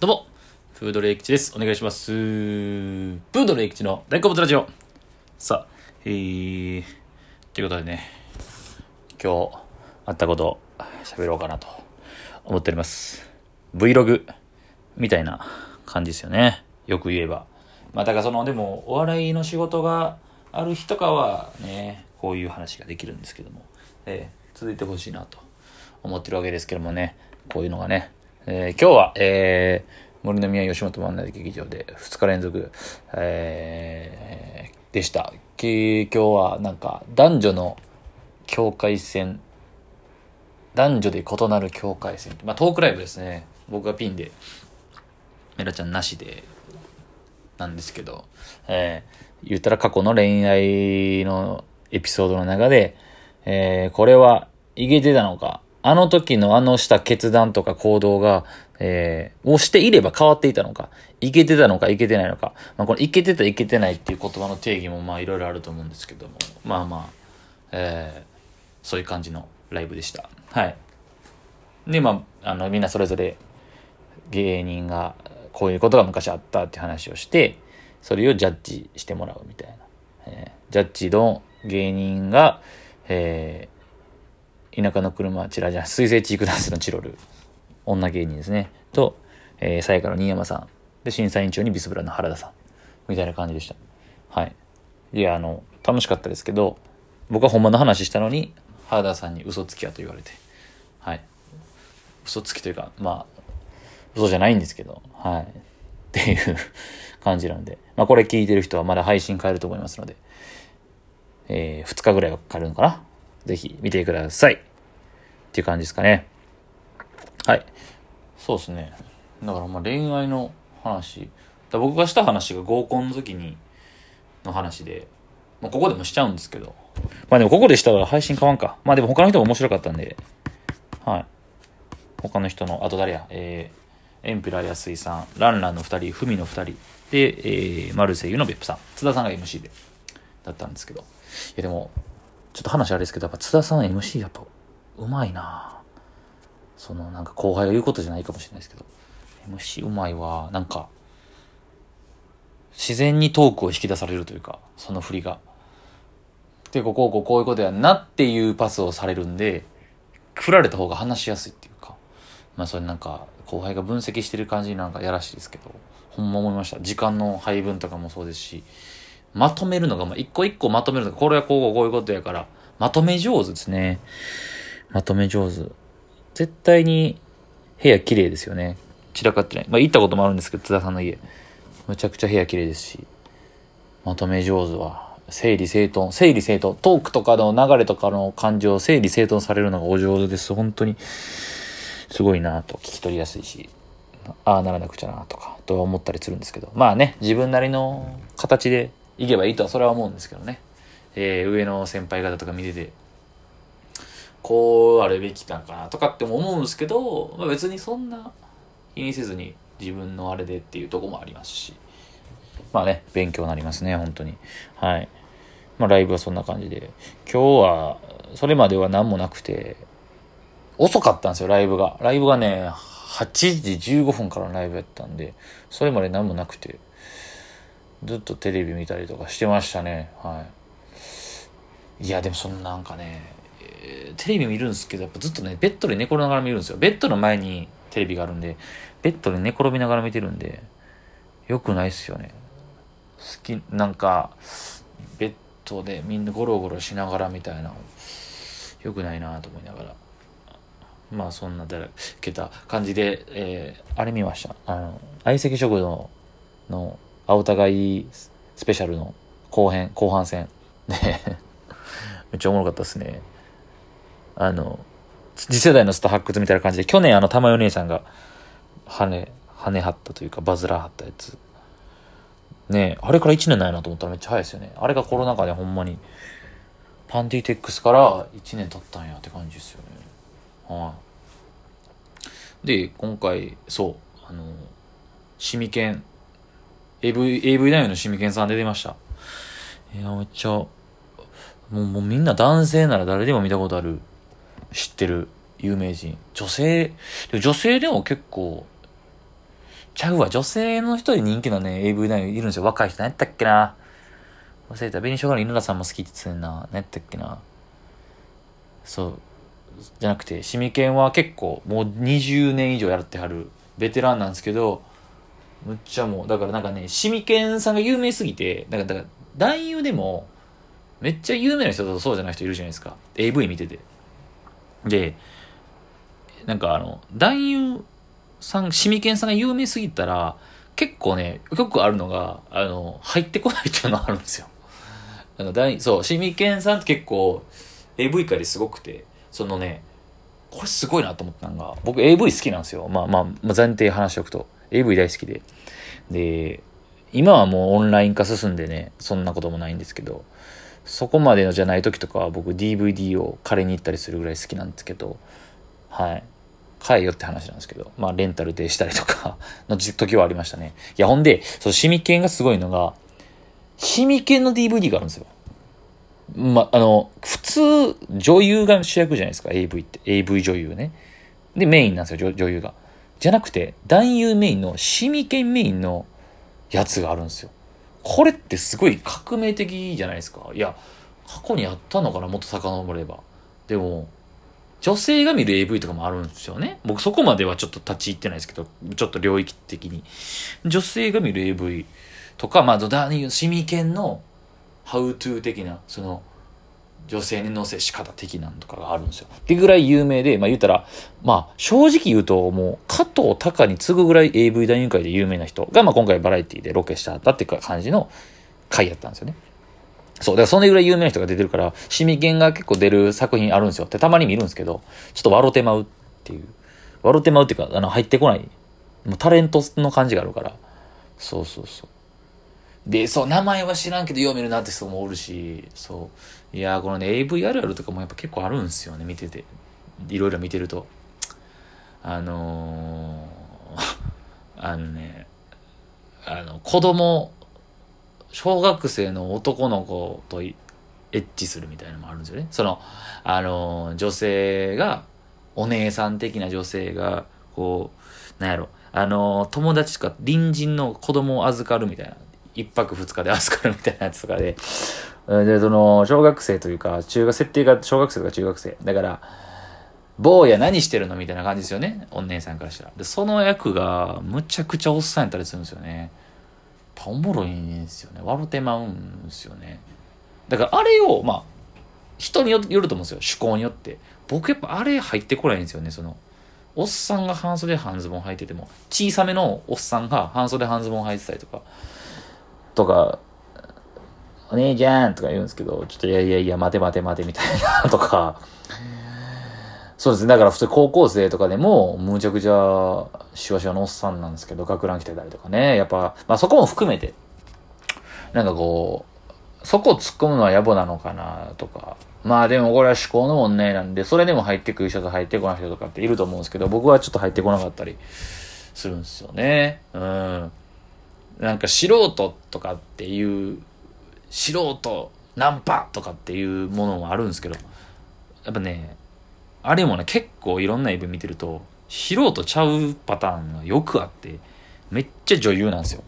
どうも、フードレイキチです。お願いします。プードレイキチの大好物ラジオ。さあ、えー、ということでね、今日あったことを喋ろうかなと思っております。Vlog みたいな感じですよね。よく言えば。まあだからその、でも、お笑いの仕事がある日とかはね、こういう話ができるんですけども、えー続いてほしいなと思ってるわけですけどもね、こういうのがね、えー今日は、えー、森の宮吉本漫才劇場で2日連続、えーでした。今日はなんか男女の境界線、男女で異なる境界線。まあトークライブですね。僕がピンで、メラちゃんなしで、なんですけど、えー言ったら過去の恋愛のエピソードの中で、えーこれはいけてたのか、あの時のあのした決断とか行動が、えーをしていれば変わっていたのか、いけてたのか、いけてないのか、まあ、このいけてた、いけてないっていう言葉の定義もまあいろいろあると思うんですけども、まあまあ、えーそういう感じのライブでした。はい。で、まあ、あの、みんなそれぞれ芸人がこういうことが昔あったって話をして、それをジャッジしてもらうみたいな。えージャッジの芸人が、えー田舎の車、チラじゃ、水星チークダンスのチロル、女芸人ですね。と、えー、さやかの新山さん。で、審査委員長にビスブラの原田さん。みたいな感じでした。はい。いや、あの、楽しかったですけど、僕はほんまの話したのに、原田さんに嘘つきやと言われて。はい。嘘つきというか、まあ、嘘じゃないんですけど、はい。っていう感じなので、まあこれ聞いてる人はまだ配信変えると思いますので、えー、2日ぐらいはかかるのかなぜひ見てください。っていう感じですかね。はい。そうですね。だからまあ恋愛の話、だ僕がした話が合コンの時に、の話で、まあここでもしちゃうんですけど、まあでもここでしたら配信変わんか。まあでも他の人も面白かったんで、はい。他の人の、あと誰や、えー、エンペラー安井さん、ランランの2人、フミの2人、で、えー、マルセイユの別府さん、津田さんが MC で、だったんですけど。いやでも、ちょっと話あれですけど、やっぱ津田さん MC やっぱ、うまいなその、なんか後輩が言うことじゃないかもしれないですけど、MC うまいわ。なんか、自然にトークを引き出されるというか、その振りが。で、ここ、こうこういうことやなっていうパスをされるんで、振られた方が話しやすいっていうか、まあそれなんか、後輩が分析してる感じになんかやらしいですけど、ほんま思いました。時間の配分とかもそうですし、まとめるのが、まあ一個一個まとめるのが、これはこうこういうことやから、まとめ上手ですね。まとめ上手。絶対に部屋綺麗ですよね。散らかってない。まあ行ったこともあるんですけど、津田さんの家。むちゃくちゃ部屋綺麗ですし、まとめ上手は、整理整頓、整理整頓、トークとかの流れとかの感情を整理整頓されるのがお上手です。本当に、すごいなと聞き取りやすいし、ああならなくちゃなとか、とは思ったりするんですけど、まあね、自分なりの形でいけばいいとはそれは思うんですけどね。えー、上の先輩方とか見てて、こうあるべきなんかなとかっても思うんですけど、まあ、別にそんな気にせずに自分のあれでっていうとこもありますし、まあね、勉強になりますね、本当に。はい。まあライブはそんな感じで、今日は、それまでは何もなくて、遅かったんですよ、ライブが。ライブがね、8時15分からライブやったんで、それまで何もなくて、ずっとテレビ見たりとかしてましたね、はい。いや、でもそんなんかね、えーテレビ見るんですけど、やっぱずっとね、ベッドで寝転ながら見るんですよ。ベッドの前にテレビがあるんで、ベッドで寝転びながら見てるんで、よくないっすよね。好き、なんか、ベッドでみんなゴロゴロしながらみたいな、よくないなと思いながら。まあそんなだらけた感じで、えーあれ見ました。あの、相席食堂の青互いスペシャルの後編、後半戦。で、めっちゃおもろかったですね。あの、次世代のスター発掘みたいな感じで、去年あの玉代姉さんが、羽、羽張ったというか、バズラー張ったやつ。ね、あれから1年ないなと思ったらめっちゃ早いですよね。あれがコロナ禍でほんまに、パンティテックスから1年経ったんやって感じですよね。はい。で、今回、そう、あの、シミケン、AV、AV 男優のシミケンさん出てました。いや、めっちゃ、もう、もうみんな男性なら誰でも見たことある、知ってる有名人。女性、でも女性でも結構、ちゃうわ。女性の人で人気のね、AV 男優いるんですよ。若い人。何やったっけな。忘れた。紅生姜の稲田さんも好きって言ってんな。何やったっけな。そう。じゃなくて、シミケンは結構、もう20年以上やってはる、ベテランなんですけど、むっちゃもう、だからなんかね、シミケンさんが有名すぎて、だから、だから、男優でも、めっちゃ有名な人とそうじゃない人いるじゃないですか。AV 見てて。で、なんかあの、男優さん、シミケンさんが有名すぎたら、結構ね、よくあるのが、あの、入ってこないっていうのがあるんですよ。あの、大、そう、シミケンさんって結構、AV 界ですごくて、そのね、これすごいなと思ったのが、僕 AV 好きなんですよ。まあまあ、まあ、前提話しておくと。AV 大好きで。で、今はもうオンライン化進んでね、そんなこともないんですけど、そこまでのじゃない時とかは僕 DVD を借りに行ったりするぐらい好きなんですけど、はい。買えよって話なんですけど、まあレンタルでしたりとか の時はありましたね。いやほんで、そのシミケンがすごいのが、シミケンの DVD があるんですよ。ま、あの、普通、女優が主役じゃないですか、AV って。AV 女優ね。で、メインなんですよ、女優が。じゃなくて、男優メインの、シミケンメインのやつがあるんですよ。これってすごい革命的じゃないですか。いや、過去にあったのかな、もっと遡れば。でも、女性が見る AV とかもあるんですよね。僕そこまではちょっと立ち入ってないですけど、ちょっと領域的に。女性が見る AV とか、まあ、シミケンのハウトゥー的な、その、女性に乗せし方的なんとかがあるんですよ。ってぐらい有名で、まあ言ったら、まあ正直言うともう加藤隆に次ぐぐらい AV 男優界で有名な人が、まあ今回バラエティでロケしてはったっていう感じの回やったんですよね。そう。だからそれぐらい有名な人が出てるから、シミケンが結構出る作品あるんですよ。ってたまに見るんですけど、ちょっと笑ってまうっていう。笑ってまうっていうか、あの、入ってこない。もうタレントの感じがあるから。そうそうそう。で、そう、名前は知らんけど、よう見るなって人もおるし、そう。いやこのね、AV あるあるとかもやっぱ結構あるんですよね、見てて。いろいろ見てると。あのー、あのね、あの、子供、小学生の男の子とエッチするみたいなのもあるんですよね。その、あのー、女性が、お姉さん的な女性が、こう、なんやろ、あのー、友達とか隣人の子供を預かるみたいな。一泊二日で預かるみたいなやつとかで、で、その、小学生というか、中学、設定が小学生とか中学生。だから、坊や何してるのみたいな感じですよね。お姉さんからしたら。で、その役が、むちゃくちゃおっさんやったりするんですよね。おもろいんですよね。笑ってまうんですよね。だから、あれを、まあ、人によると思うんですよ。趣向によって。僕やっぱあれ入ってこないんですよね。その、おっさんが半袖半ズボン履いてても、小さめのおっさんが半袖半ズボン履いてたりとか、とか、お姉ちゃんとか言うんですけど、ちょっといやいやいや、待て待て待てみたいなとか、そうですね。だから普通高校生とかでも、むちゃくちゃ、しわしわのおっさんなんですけど、学ラン着てたりとかね。やっぱ、まあそこも含めて、なんかこう、そこを突っ込むのは野暮なのかなとか。まあでもこれは思考の問題なんで、それでも入ってくる人と入ってこない人とかっていると思うんですけど、僕はちょっと入ってこなかったりするんですよね。うん。なんか素人とかっていう、素人ナンパとかっていうものもあるんですけど、やっぱね、あれもね、結構いろんな AV 見てると、素人ちゃうパターンがよくあって、めっちゃ女優なんですよ。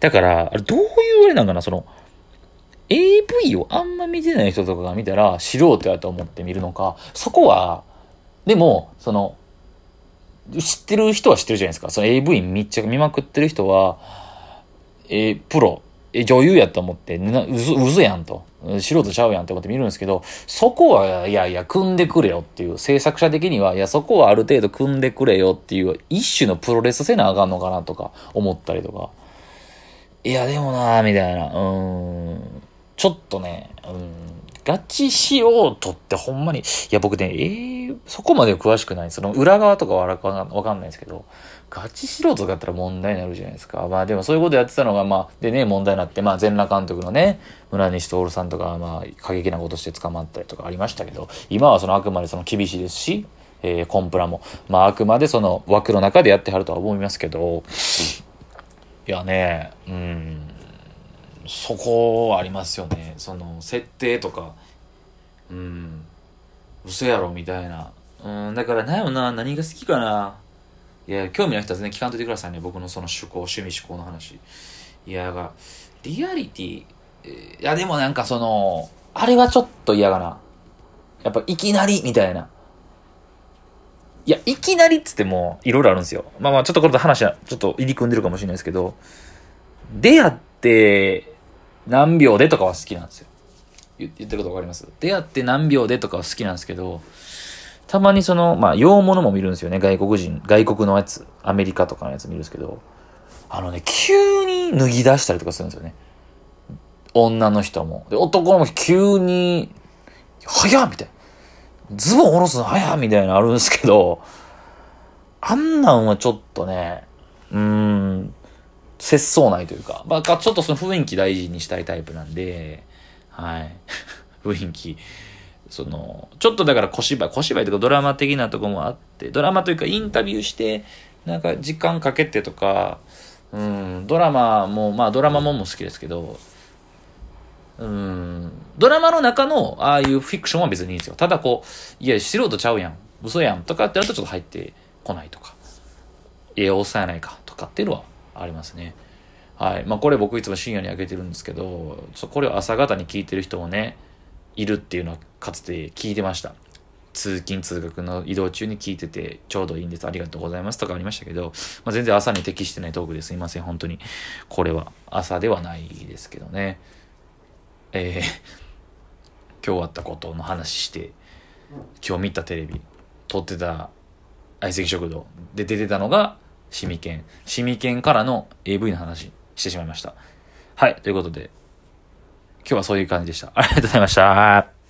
だから、あれどういうあれなんかな、その、AV をあんま見てない人とかが見たら素人やと思って見るのか、そこは、でも、その、知ってる人は知ってるじゃないですか。その AV 密着見まくってる人は、え、プロ、え女優やと思って、な、うず、うずやんと。素人ちゃうやんって思って見るんですけど、そこは、いやいや、組んでくれよっていう、制作者的には、いや、そこはある程度組んでくれよっていう、一種のプロレスせなあかんのかなとか思ったりとか。いや、でもなみたいな。うん。ちょっとね、うん。ガチしようとってほんまに、いや、僕ね、ええー、そこまで詳しくない。その裏側とかはわかんないですけど、ガチ素人だったら問題になるじゃないですか。まあでもそういうことやってたのが、まあ、でね、問題になって、まあ全裸監督のね、村西徹さんとか、まあ過激なことして捕まったりとかありましたけど、今はそのあくまでその厳しいですし、えー、コンプラも、まああくまでその枠の中でやってはるとは思いますけど、いやね、うん、そこはありますよね。その設定とか、うん、嘘やろみたいな。うん、だからなんやろな、何が好きかな。いや、興味ない人は全然聞かんといてくださいね。僕のその趣向、趣味趣向の話。いや、が、リアリティ、いや、でもなんかその、あれはちょっと嫌がな。やっぱ、いきなり、みたいな。いや、いきなりっつっても、いろいろあるんですよ。まあまあ、ちょっとこれと話は、ちょっと入り組んでるかもしれないですけど、出会って、何秒でとかは好きなんですよ。言ってることわかります？出会って何秒でとかは好きなんですけど、たまにその、まあ、洋物も見るんですよね。外国人、外国のやつ。アメリカとかのやつ見るんですけど、あのね、急に脱ぎ出したりとかするんですよね。女の人も。で、男も急に、早っみたいな。ズボン下ろすの早っみたいなのあるんですけど、あんなんはちょっとね、うーん、節操ないというか、まあ、ちょっとその雰囲気大事にしたいタイプなんで、はい。雰囲気。その、ちょっとだから小芝居、小芝居とかドラマ的なとこもあって、ドラマというかインタビューして、なんか時間かけてとか、うん、ドラマも、まあドラマもんも好きですけど、うん、ドラマの中のああいうフィクションは別にいいんですよ。ただこう、いや、素人ちゃうやん。嘘やん。とかってやるとちょっと入ってこないとか。ええ、抑えないかとかっていうのはありますね。はい。まあこれ僕いつも深夜に上げてるんですけど、ちょこれを朝方に聞いてる人もね、いるっていうのはかつて聞いてました。通勤通学の移動中に聞いててちょうどいいんです。ありがとうございますとかありましたけど、まあ、全然朝に適してないトークですいません。本当に。これは朝ではないですけどね。えー、今日あったことの話して、今日見たテレビ、撮ってた相席食堂で出てたのが、シミケン。シミケンからの AV の話してしまいました。はい、ということで、今日はそういう感じでした。ありがとうございました。